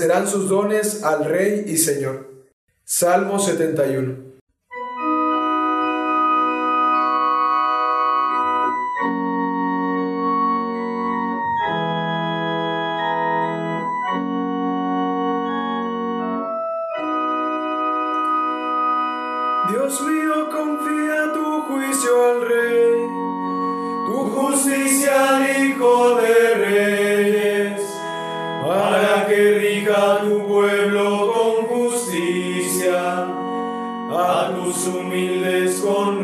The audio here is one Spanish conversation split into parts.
ofrecerán sus dones al Rey y Señor. Salmo 71. Dios mío, confía tu juicio al Rey, tu justicia al Hijo de los humildes con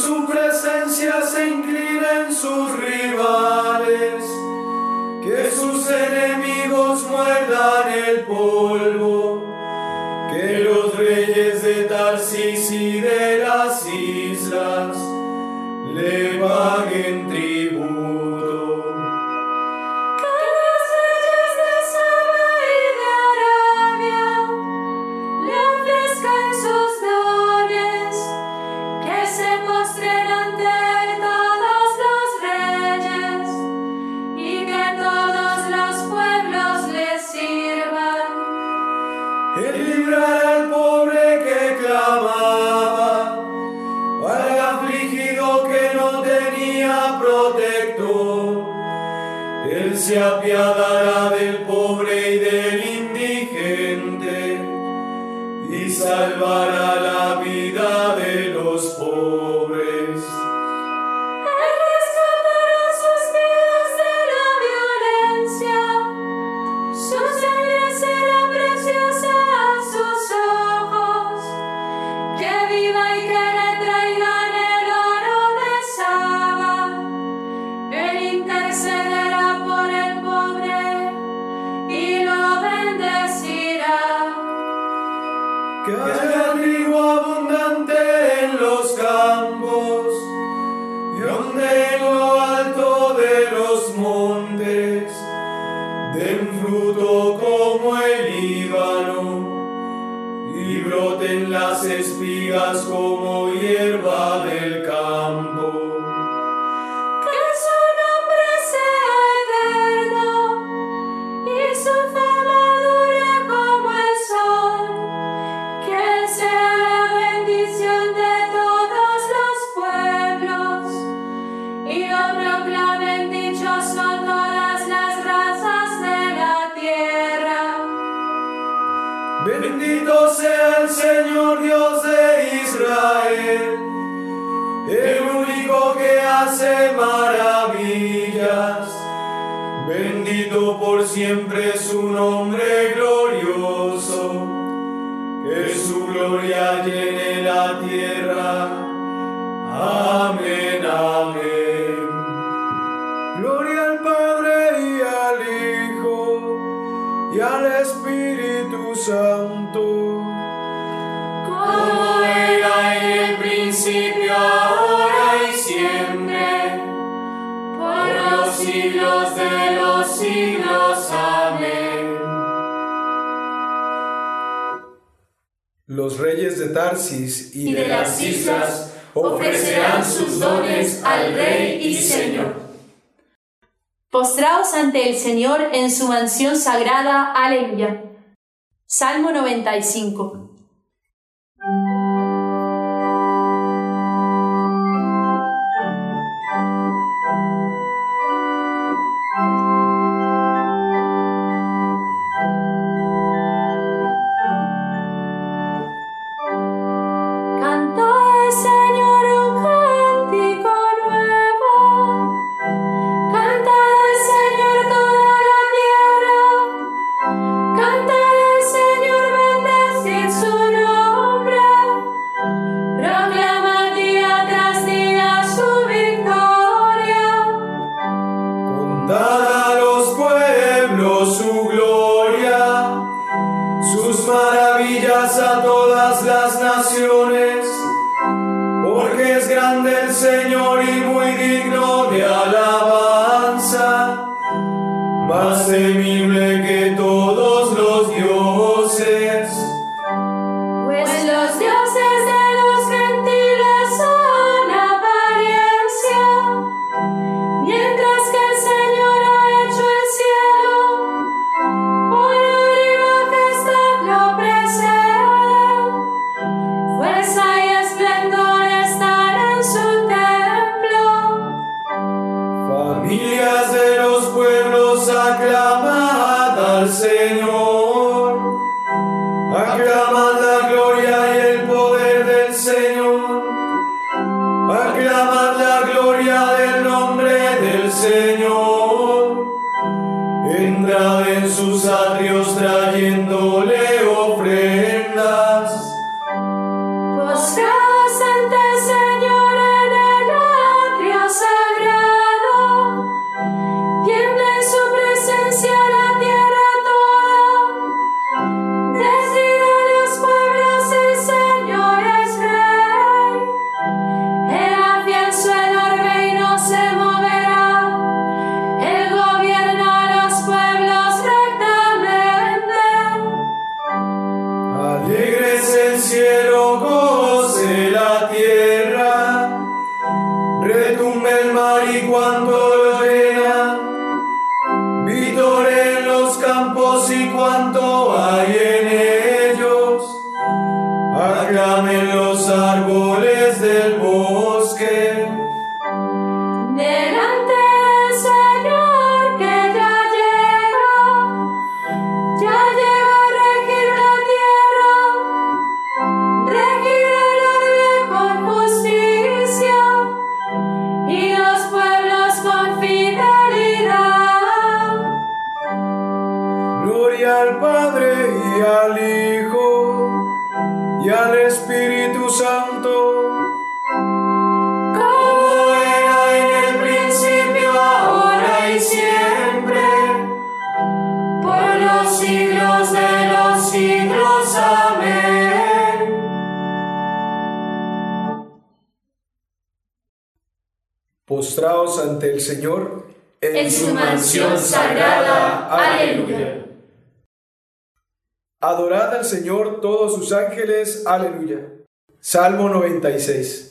su presencia se inclinen sus rivales, que sus enemigos muerdan el polvo, que los reyes de Tarsis y de las islas le paguen tributo. se apiadará del pobre y del indigente y salvará. fruto como el Líbano, y broten las espigas como por siempre su nombre glorioso, que su gloria llene la tierra. Amén, amén. Gloria al Padre y al Hijo y al Espíritu Santo. Como era en el principio, ahora y siempre, por los siglos los reyes de Tarsis y, y de las islas ofrecerán sus dones al Rey y Señor. Postraos ante el Señor en su mansión sagrada. Aleluya. Salmo 95. en sus atrios trayendo ante el Señor en, en su mansión sagrada. Aleluya. Adorad al Señor todos sus ángeles. Aleluya. Salmo 96.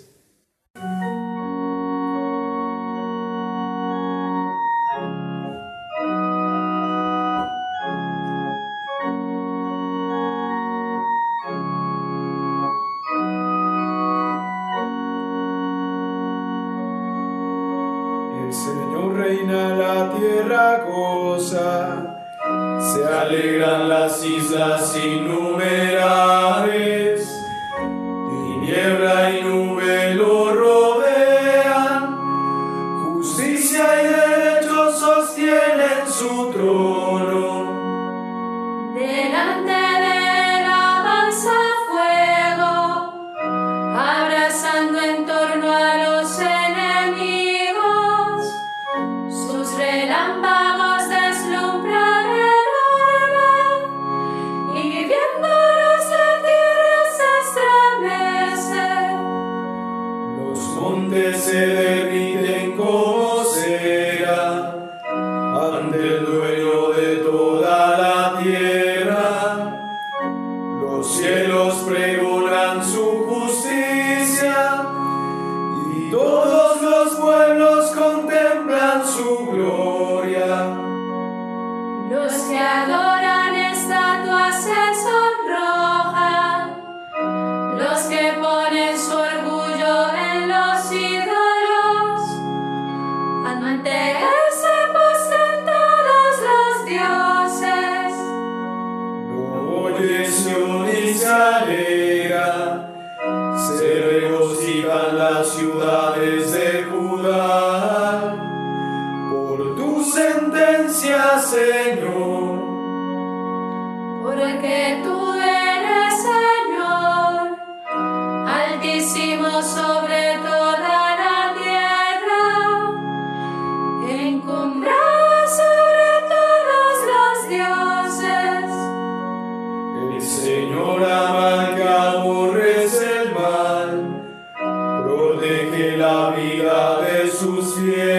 La vida de sus fieles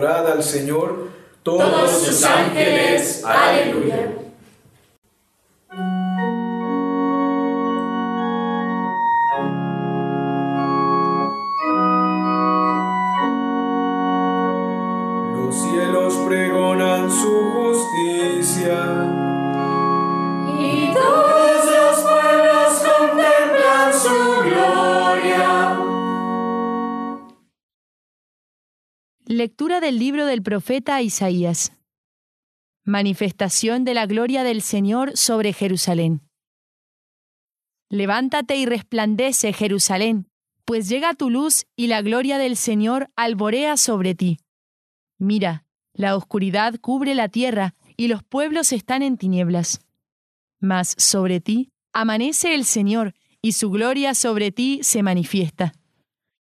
Adorad al Señor Todos sus ángeles, aleluya. Libro del profeta Isaías. Manifestación de la gloria del Señor sobre Jerusalén. Levántate y resplandece, Jerusalén, pues llega tu luz y la gloria del Señor alborea sobre ti. Mira, la oscuridad cubre la tierra y los pueblos están en tinieblas. Mas sobre ti amanece el Señor y su gloria sobre ti se manifiesta.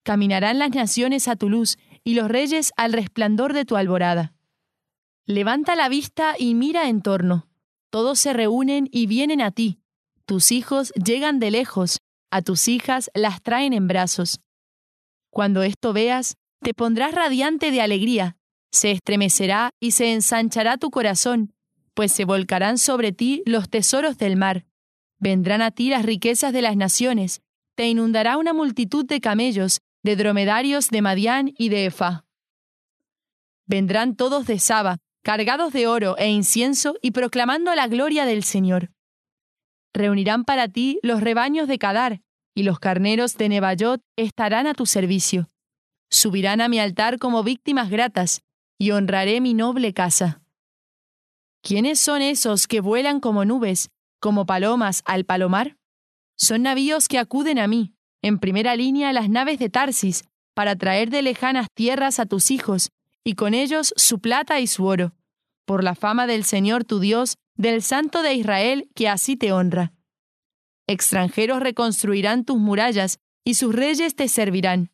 Caminarán las naciones a tu luz y los reyes al resplandor de tu alborada. Levanta la vista y mira en torno. Todos se reúnen y vienen a ti. Tus hijos llegan de lejos, a tus hijas las traen en brazos. Cuando esto veas, te pondrás radiante de alegría, se estremecerá y se ensanchará tu corazón, pues se volcarán sobre ti los tesoros del mar. Vendrán a ti las riquezas de las naciones, te inundará una multitud de camellos, de dromedarios de Madián y de Efa. Vendrán todos de Saba, cargados de oro e incienso y proclamando la gloria del Señor. Reunirán para ti los rebaños de Cadar, y los carneros de Nebayot estarán a tu servicio. Subirán a mi altar como víctimas gratas, y honraré mi noble casa. ¿Quiénes son esos que vuelan como nubes, como palomas al palomar? Son navíos que acuden a mí, en primera línea las naves de Tarsis, para traer de lejanas tierras a tus hijos, y con ellos su plata y su oro, por la fama del Señor tu Dios, del Santo de Israel, que así te honra. Extranjeros reconstruirán tus murallas, y sus reyes te servirán.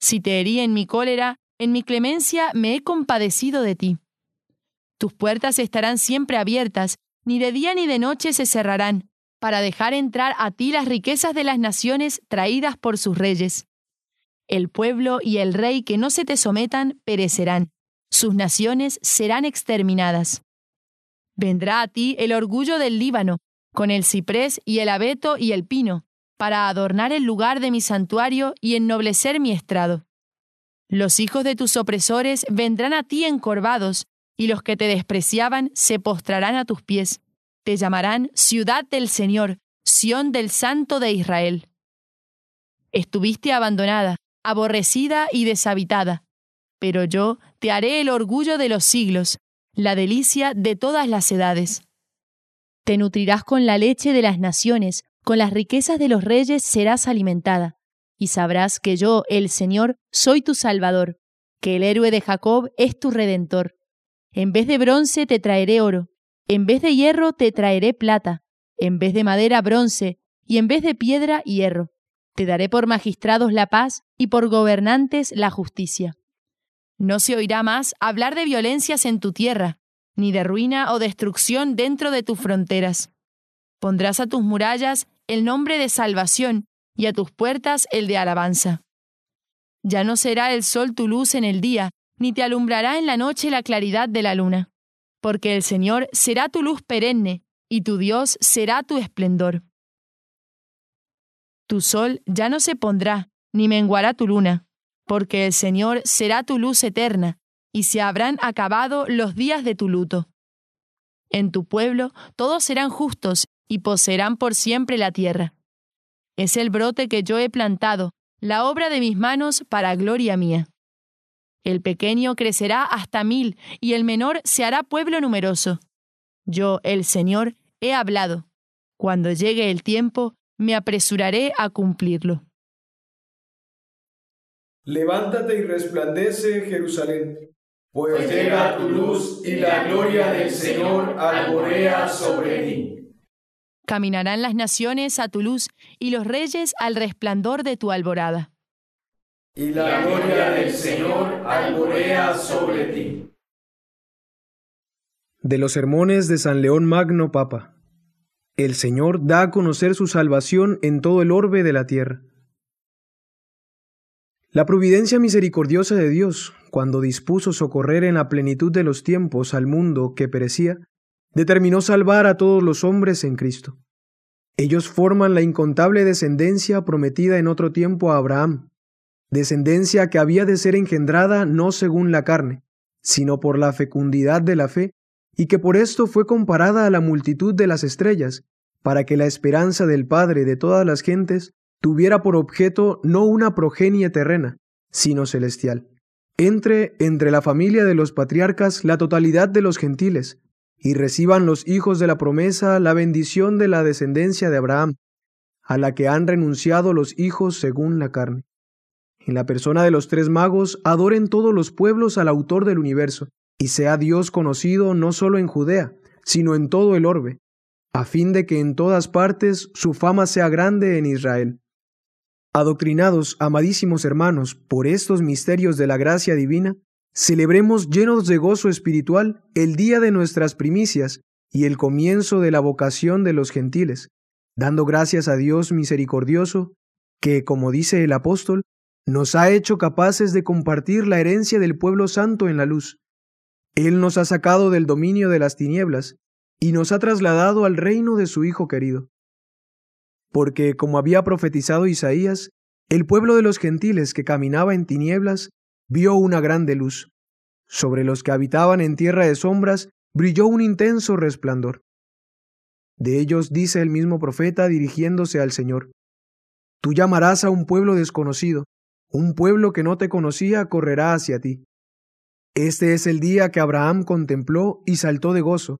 Si te herí en mi cólera, en mi clemencia me he compadecido de ti. Tus puertas estarán siempre abiertas, ni de día ni de noche se cerrarán, para dejar entrar a ti las riquezas de las naciones traídas por sus reyes. El pueblo y el rey que no se te sometan perecerán, sus naciones serán exterminadas. Vendrá a ti el orgullo del Líbano, con el ciprés y el abeto y el pino, para adornar el lugar de mi santuario y ennoblecer mi estrado. Los hijos de tus opresores vendrán a ti encorvados, y los que te despreciaban se postrarán a tus pies. Te llamarán ciudad del Señor, Sión del Santo de Israel. Estuviste abandonada, aborrecida y deshabitada, pero yo te haré el orgullo de los siglos, la delicia de todas las edades. Te nutrirás con la leche de las naciones, con las riquezas de los reyes serás alimentada, y sabrás que yo, el Señor, soy tu Salvador, que el héroe de Jacob es tu Redentor. En vez de bronce te traeré oro, en vez de hierro te traeré plata, en vez de madera bronce, y en vez de piedra hierro. Te daré por magistrados la paz y por gobernantes la justicia. No se oirá más hablar de violencias en tu tierra, ni de ruina o destrucción dentro de tus fronteras. Pondrás a tus murallas el nombre de salvación y a tus puertas el de alabanza. Ya no será el sol tu luz en el día, ni te alumbrará en la noche la claridad de la luna, porque el Señor será tu luz perenne, y tu Dios será tu esplendor. Tu sol ya no se pondrá, ni menguará tu luna, porque el Señor será tu luz eterna, y se habrán acabado los días de tu luto. En tu pueblo todos serán justos y poseerán por siempre la tierra. Es el brote que yo he plantado, la obra de mis manos para gloria mía. El pequeño crecerá hasta mil y el menor se hará pueblo numeroso. Yo, el Señor, he hablado. Cuando llegue el tiempo, me apresuraré a cumplirlo. Levántate y resplandece, Jerusalén, pues llega tu luz y la gloria del Señor alborea sobre ti. Caminarán las naciones a tu luz y los reyes al resplandor de tu alborada. Y la gloria del Señor alborea sobre ti. De los sermones de San León Magno Papa. El Señor da a conocer su salvación en todo el orbe de la tierra. La providencia misericordiosa de Dios, cuando dispuso socorrer en la plenitud de los tiempos al mundo que perecía, determinó salvar a todos los hombres en Cristo. Ellos forman la incontable descendencia prometida en otro tiempo a Abraham, descendencia que había de ser engendrada no según la carne, sino por la fecundidad de la fe, y que por esto fue comparada a la multitud de las estrellas, para que la esperanza del Padre de todas las gentes tuviera por objeto no una progenie terrena, sino celestial. Entre entre la familia de los patriarcas la totalidad de los gentiles, y reciban los hijos de la promesa la bendición de la descendencia de Abraham, a la que han renunciado los hijos según la carne. En la persona de los tres magos adoren todos los pueblos al autor del universo, y sea Dios conocido no solo en Judea, sino en todo el orbe, a fin de que en todas partes su fama sea grande en Israel. Adoctrinados, amadísimos hermanos, por estos misterios de la gracia divina, Celebremos llenos de gozo espiritual el día de nuestras primicias y el comienzo de la vocación de los gentiles, dando gracias a Dios misericordioso, que, como dice el apóstol, nos ha hecho capaces de compartir la herencia del pueblo santo en la luz. Él nos ha sacado del dominio de las tinieblas y nos ha trasladado al reino de su Hijo querido. Porque, como había profetizado Isaías, el pueblo de los gentiles que caminaba en tinieblas vio una grande luz. Sobre los que habitaban en tierra de sombras brilló un intenso resplandor. De ellos dice el mismo profeta dirigiéndose al Señor, Tú llamarás a un pueblo desconocido, un pueblo que no te conocía correrá hacia ti. Este es el día que Abraham contempló y saltó de gozo,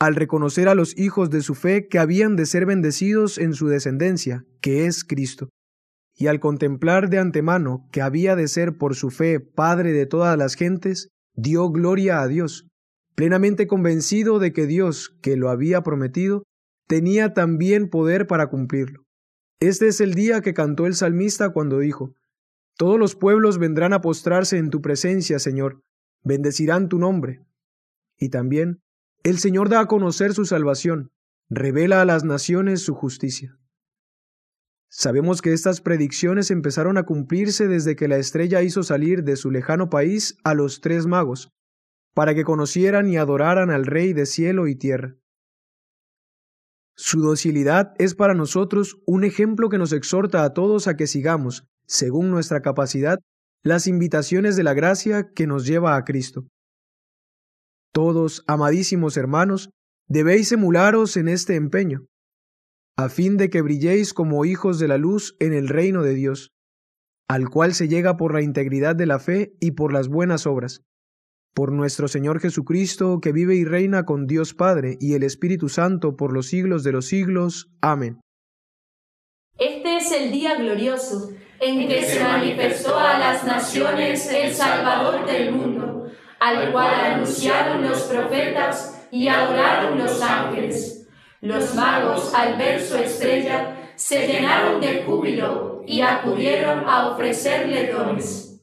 al reconocer a los hijos de su fe que habían de ser bendecidos en su descendencia, que es Cristo y al contemplar de antemano que había de ser por su fe Padre de todas las gentes, dio gloria a Dios, plenamente convencido de que Dios, que lo había prometido, tenía también poder para cumplirlo. Este es el día que cantó el salmista cuando dijo, Todos los pueblos vendrán a postrarse en tu presencia, Señor, bendecirán tu nombre. Y también, el Señor da a conocer su salvación, revela a las naciones su justicia. Sabemos que estas predicciones empezaron a cumplirse desde que la estrella hizo salir de su lejano país a los tres magos, para que conocieran y adoraran al Rey de cielo y tierra. Su docilidad es para nosotros un ejemplo que nos exhorta a todos a que sigamos, según nuestra capacidad, las invitaciones de la gracia que nos lleva a Cristo. Todos, amadísimos hermanos, debéis emularos en este empeño a fin de que brilléis como hijos de la luz en el reino de Dios, al cual se llega por la integridad de la fe y por las buenas obras. Por nuestro Señor Jesucristo, que vive y reina con Dios Padre y el Espíritu Santo por los siglos de los siglos. Amén. Este es el día glorioso en que se manifestó a las naciones el Salvador del mundo, al cual anunciaron los profetas y adoraron los ángeles. Los magos, al ver su estrella, se llenaron de júbilo y acudieron a ofrecerle dones.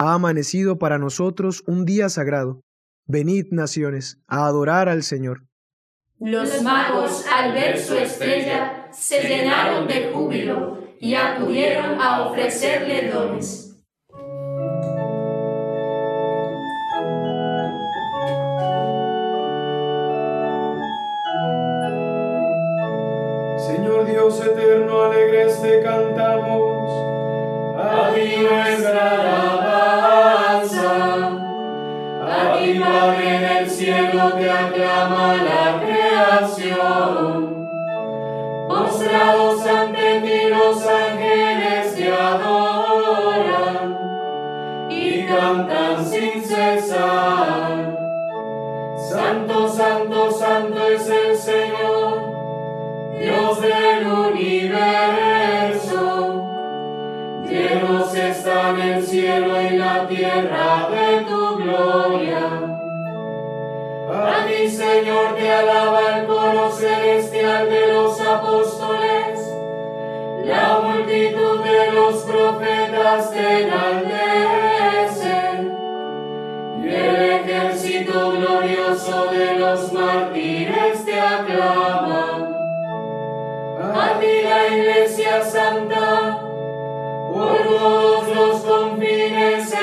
Ha amanecido para nosotros un día sagrado. Venid, naciones, a adorar al Señor. Los magos, al ver su estrella, se llenaron de júbilo y acudieron a ofrecerle dones. Tierra de tu gloria. A ti, Señor, te alaba el coro celestial de los apóstoles, la multitud de los profetas te enaltecen, y el ejército glorioso de los mártires te aclama a ti la Iglesia Santa, por todos los confines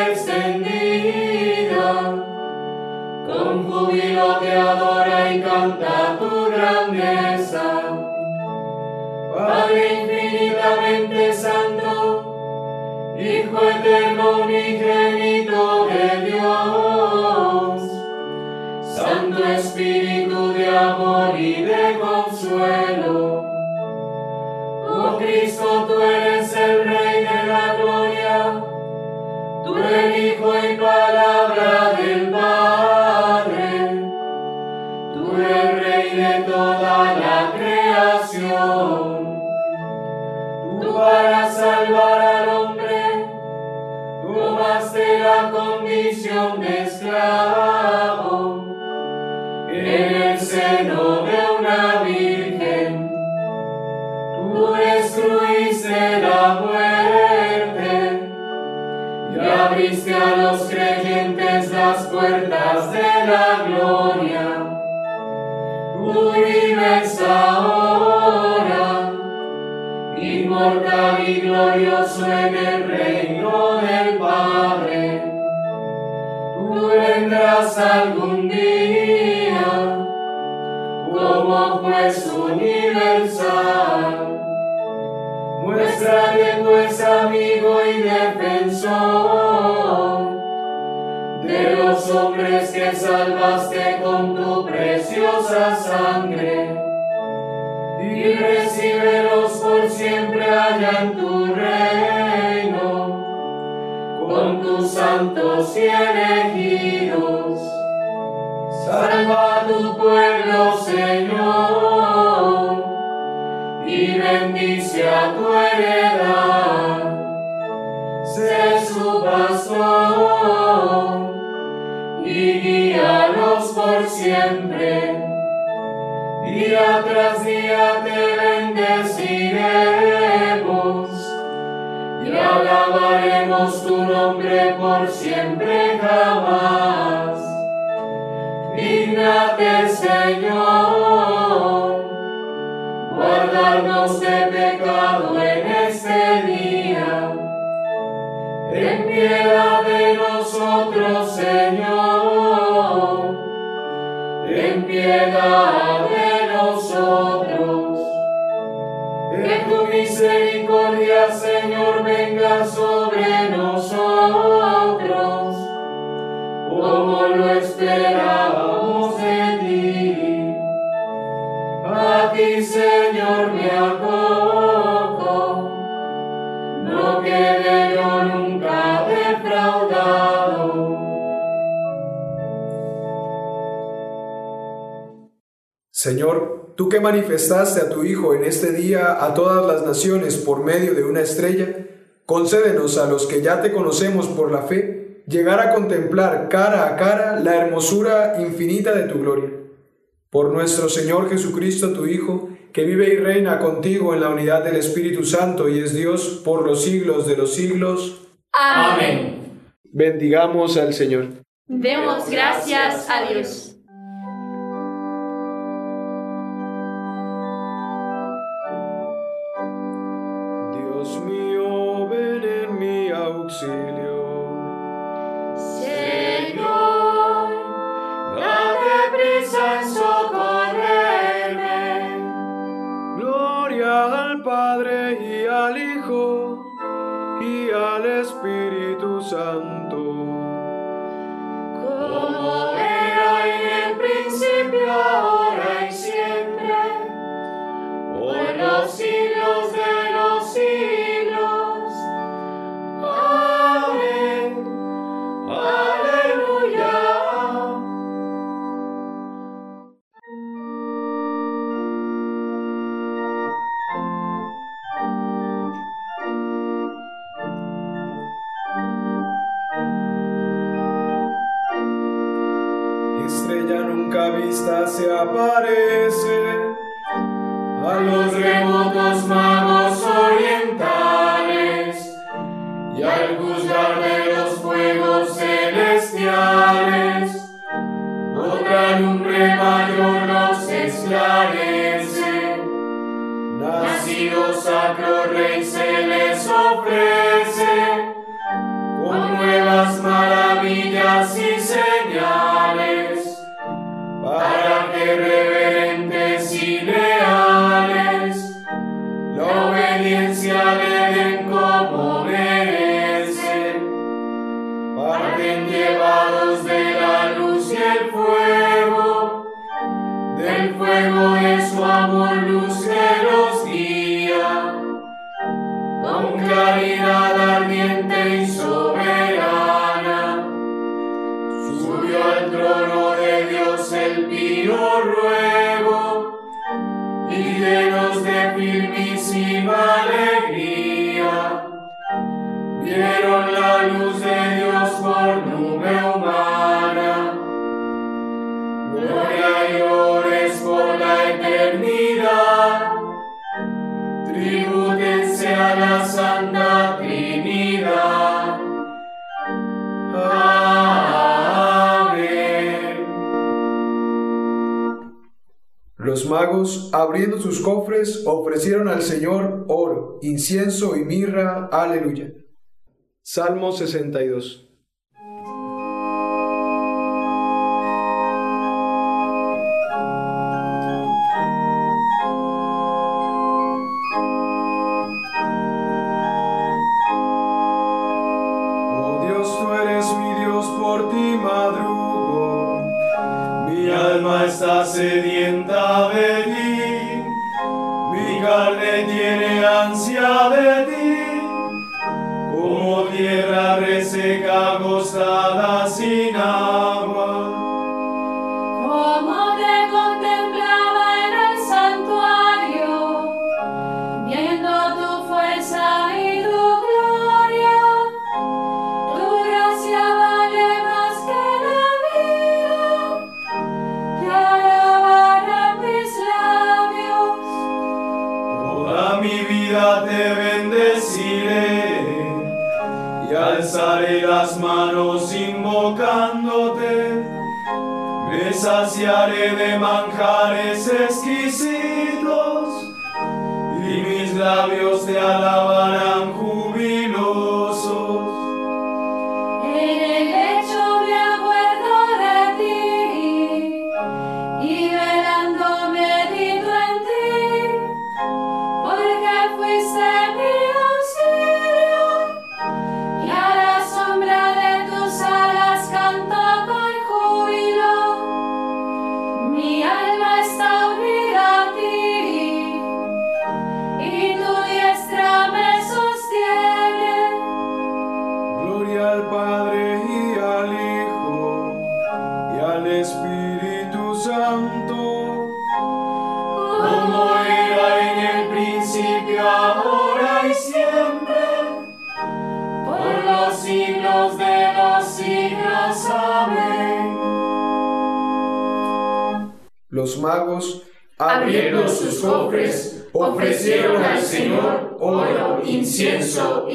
júbilo te adora y canta tu grandeza. Padre infinitamente santo, Hijo eterno unigénito de Dios, Santo Espíritu de amor y de consuelo. Oh Cristo, tú eres el Rey de la gloria, tú el Hijo la condición de esclavo en el seno de una virgen tú destruiste la muerte y abriste a los creyentes las puertas de la gloria. Tú vives ahora, inmortal y glorioso en el reino del Padre. Tú vendrás algún día como juez universal. Muéstrate pues amigo y defensor de los hombres que salvaste con tu preciosa sangre y recíbelos por siempre allá en tu reino con tus santos y elegidos. Salva a tu pueblo, Señor, y bendice a tu heredad. Sé su pastor y guíalos por siempre. Día tras día te bendeciremos y alabaremos tu nombre por siempre jamás. Dígnate, Señor, guardarnos de pecado en este día. Ten piedad de nosotros, Señor. Ten piedad de nosotros. Que tu misericordia, Señor, venga sobre nosotros como lo esperábamos de ti. A ti, Señor, me acojo, no quede yo nunca defraudado. Señor, tú que manifestaste a tu Hijo en este día a todas las naciones por medio de una estrella, concédenos a los que ya te conocemos por la fe, llegar a contemplar cara a cara la hermosura infinita de tu gloria. Por nuestro Señor Jesucristo, tu Hijo, que vive y reina contigo en la unidad del Espíritu Santo y es Dios por los siglos de los siglos. Amén. Bendigamos al Señor. Demos gracias a Dios. Espíritu Santo. Como era en el principio, ahora y siempre, por los siglos. abriendo sus cofres, ofrecieron al Señor oro, incienso y mirra. Aleluya. Salmo 62.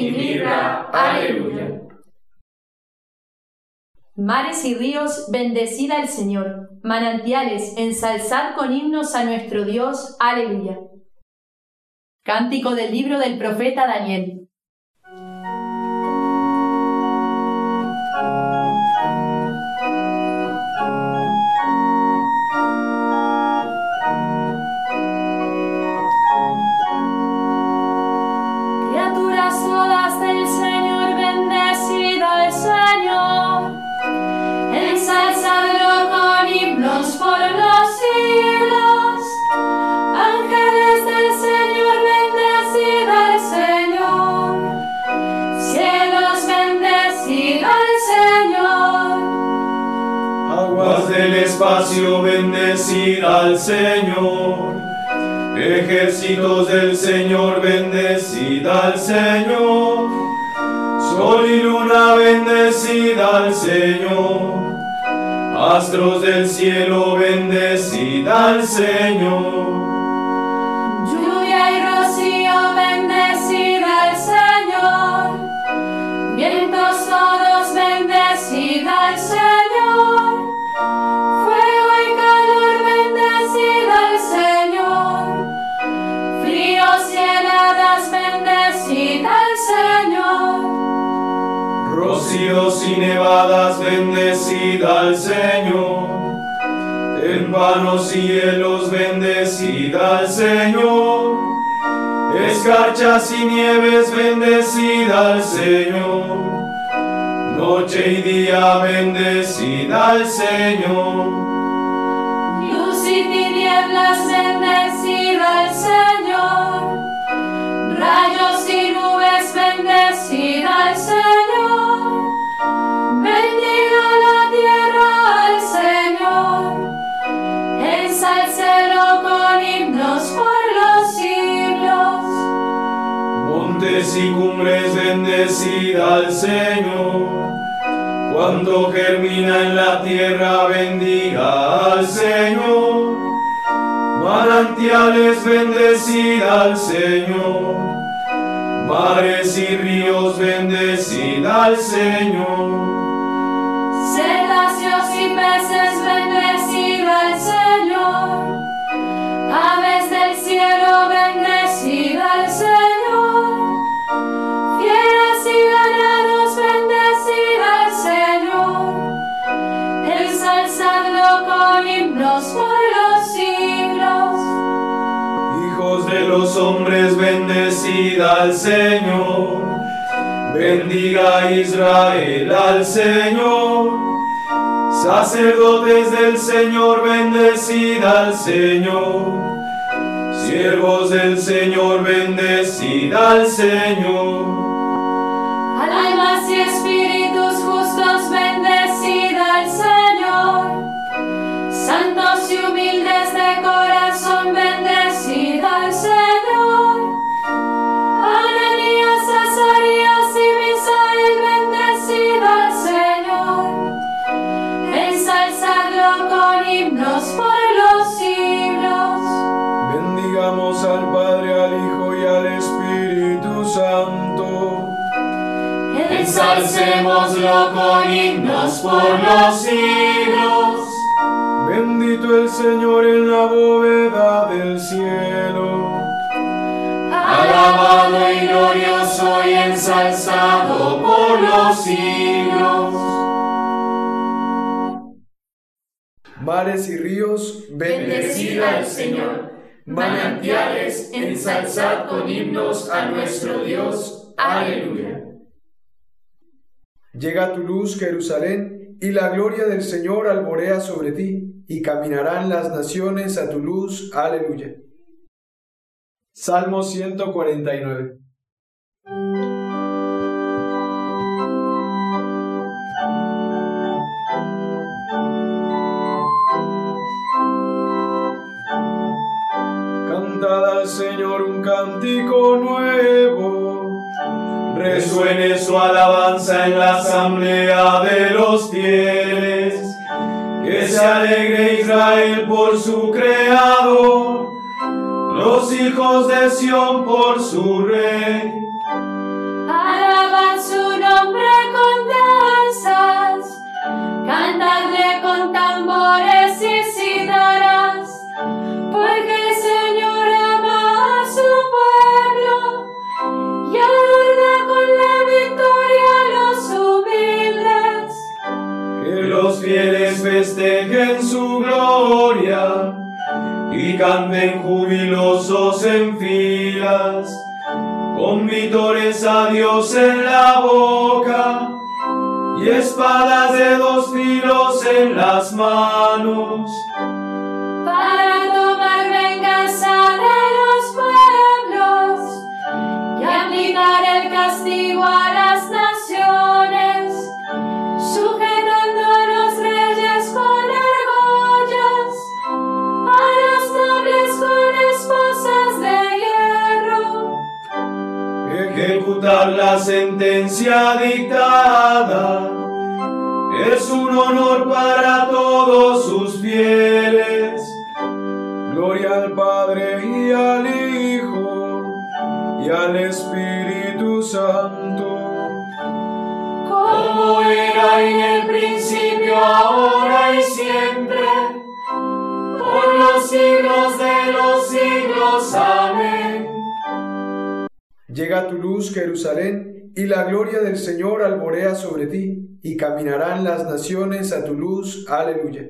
y libra. Aleluya. Mares y ríos, bendecida al Señor. Manantiales, ensalzad con himnos a nuestro Dios. Aleluya. Cántico del libro del profeta Daniel. Espacio, bendecid al Señor. Ejércitos del Señor, bendecid al Señor. Sol y luna, bendecid al Señor. Astros del cielo, bendecid al Señor. Lluvia y rocío, bendecida el Señor. Vientos todos, bendecida el Señor. Rocíos y nevadas, bendecid al Señor. Tempanos y hielos, bendecid al Señor. Escarchas y nieves, bendecid al Señor. Noche y día, bendecid al Señor. Luz y tinieblas, bendecida el Señor. Rayos y nubes, bendecida el Señor. Con himnos por los siglos. Montes y cumbres, bendecid al Señor. Cuando germina en la tierra, bendiga al Señor. Manantiales, bendecid al Señor. Mares y ríos, bendecid al Señor. Cetáceos y peces, bendecida el Señor. Los siglos. Hijos de los hombres, bendecid al Señor. Bendiga Israel al Señor. Sacerdotes del Señor, bendecid al Señor. Siervos del Señor, bendecid al Señor. Almas y espíritus justos, bendecida el Señor. Santos y humildes de corazón, bendecida Ensalcémoslo con himnos por los siglos. Bendito el Señor en la bóveda del cielo. alabado y glorioso y ensalzado por los siglos. Mares y ríos, Bendecida al Señor. Manantiales, ensalzad con himnos a nuestro Dios. Aleluya. Llega tu luz, Jerusalén, y la gloria del Señor alborea sobre ti, y caminarán las naciones a tu luz. Aleluya. Salmo 149. Cantad al Señor un cántico nuevo. Resuene su alabanza en la asamblea de los fieles. Que se alegre Israel por su creador, los hijos de Sión por su rey. Alaban su nombre con danzas, cantadle con tambores fieles festejen su gloria y canten jubilosos en filas, con vítores a Dios en la boca y espadas de dos filos en las manos. Para tomar venganza de los pueblos y aplicar el castigo a las naciones, Ejecutar la sentencia dictada es un honor para todos sus fieles. Gloria al Padre y al Hijo y al Espíritu Santo. Como era en el principio, ahora y siempre, por los siglos de los siglos. Amén. Llega tu luz, Jerusalén, y la gloria del Señor alborea sobre ti, y caminarán las naciones a tu luz. Aleluya.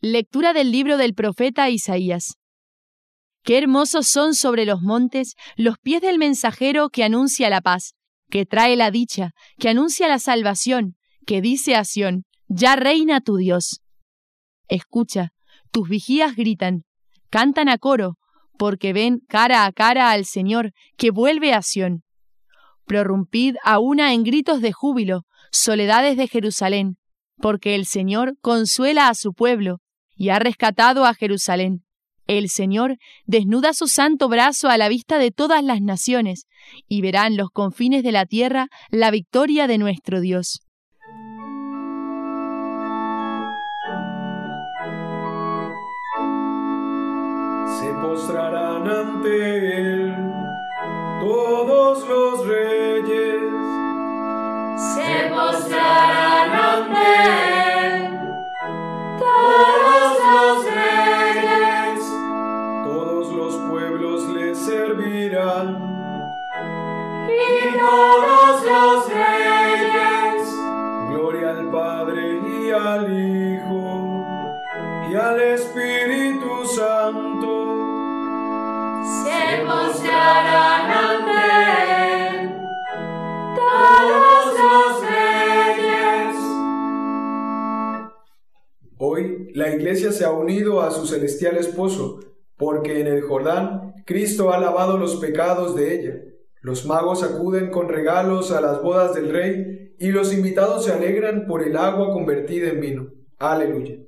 Lectura del libro del profeta Isaías. Qué hermosos son sobre los montes los pies del mensajero que anuncia la paz, que trae la dicha, que anuncia la salvación, que dice a Sión, ya reina tu Dios. Escucha, tus vigías gritan, cantan a coro, porque ven cara a cara al Señor que vuelve a Sión. Prorrumpid a una en gritos de júbilo, soledades de Jerusalén, porque el Señor consuela a su pueblo y ha rescatado a Jerusalén. El Señor desnuda su santo brazo a la vista de todas las naciones, y verán los confines de la tierra la victoria de nuestro Dios. Postrarán ante él todos los reyes. Se postrarán iglesia se ha unido a su celestial esposo, porque en el Jordán Cristo ha lavado los pecados de ella. Los magos acuden con regalos a las bodas del rey y los invitados se alegran por el agua convertida en vino. Aleluya.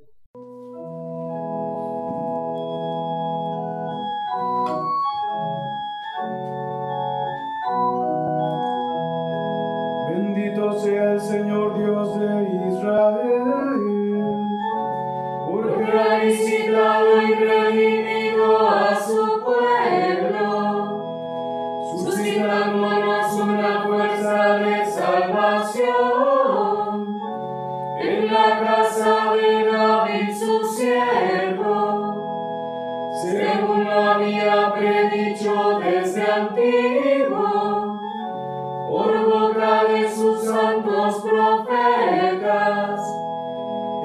Según lo había predicho desde antiguo por boca de sus santos profetas.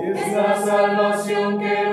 Es la salvación que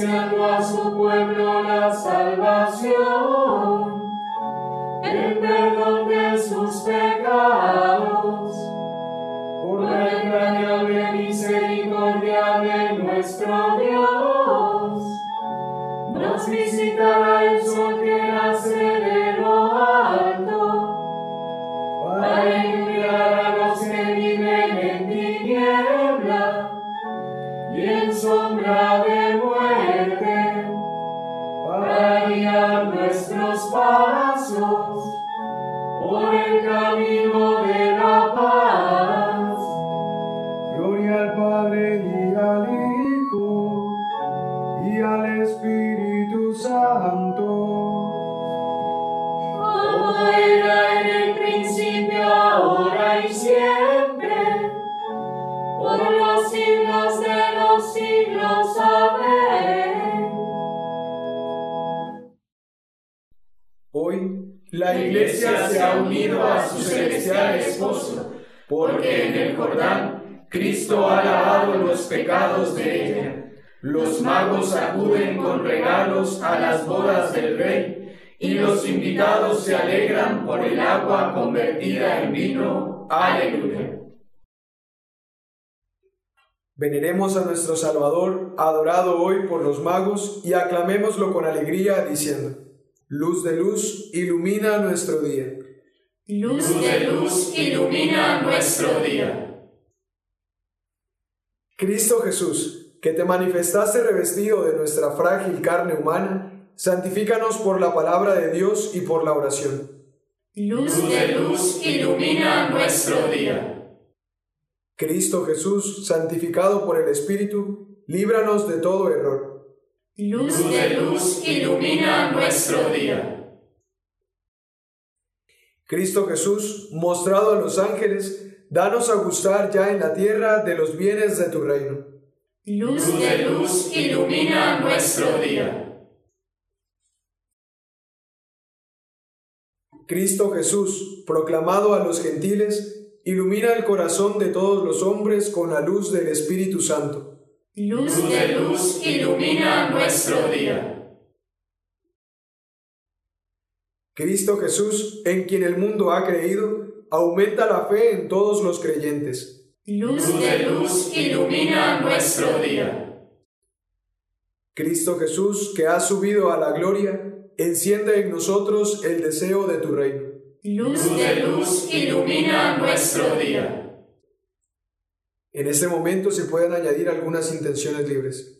anunciando a su pueblo la salvación. El perdón de sus pecados. Por la entrañable misericordia de nuestro Dios, nos visitará celestial esposo, porque en el Jordán Cristo ha lavado los pecados de ella. Los magos acuden con regalos a las bodas del Rey, y los invitados se alegran por el agua convertida en vino. Aleluya. Veneremos a nuestro Salvador, adorado hoy por los magos, y aclamémoslo con alegría, diciendo, Luz de luz, ilumina nuestro día. Luz de luz, ilumina nuestro día. Cristo Jesús, que te manifestaste revestido de nuestra frágil carne humana, santifícanos por la palabra de Dios y por la oración. Luz de luz, ilumina nuestro día. Cristo Jesús, santificado por el Espíritu, líbranos de todo error. Luz de luz, ilumina nuestro día. Cristo Jesús, mostrado a los ángeles, danos a gustar ya en la tierra de los bienes de tu reino. Luz de luz, ilumina nuestro día. Cristo Jesús, proclamado a los gentiles, ilumina el corazón de todos los hombres con la luz del Espíritu Santo. Luz de luz, ilumina nuestro día. Cristo Jesús, en quien el mundo ha creído, aumenta la fe en todos los creyentes. Luz de luz, ilumina nuestro día. Cristo Jesús, que has subido a la gloria, enciende en nosotros el deseo de tu reino. Luz de luz, ilumina nuestro día. En este momento se pueden añadir algunas intenciones libres.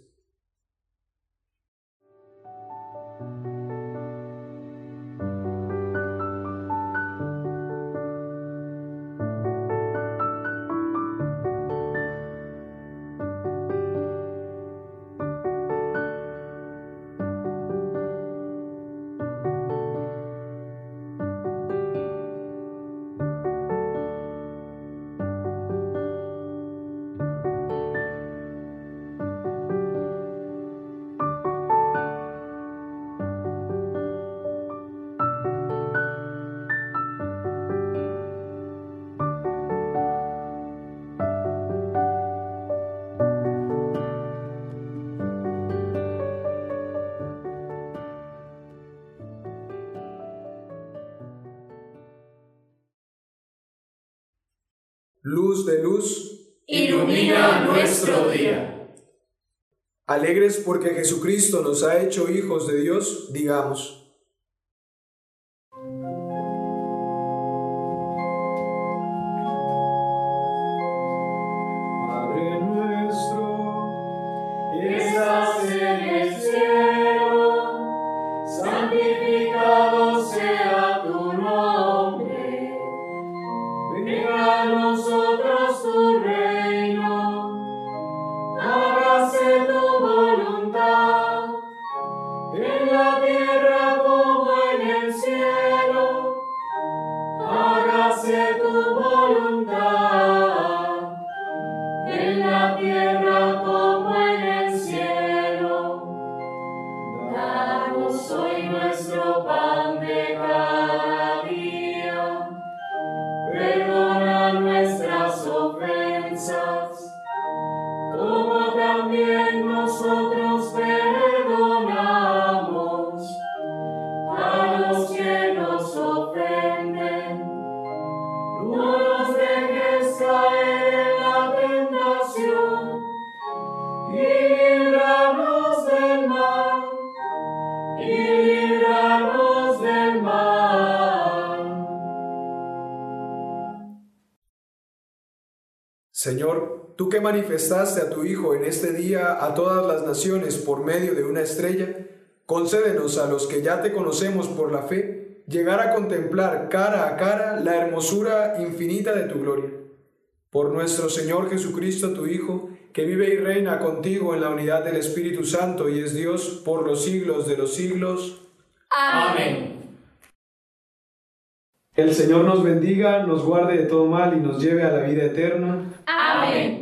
Luz de luz, Ilumina nuestro día. alegres porque Jesucristo nos ha hecho hijos de Dios, digamos. Manifestaste a tu Hijo en este día a todas las naciones por medio de una estrella, concédenos a los que ya te conocemos por la fe, llegar a contemplar cara a cara la hermosura infinita de tu gloria. Por nuestro Señor Jesucristo, tu Hijo, que vive y reina contigo en la unidad del Espíritu Santo y es Dios por los siglos de los siglos. Amén. El Señor nos bendiga, nos guarde de todo mal y nos lleve a la vida eterna. Amén.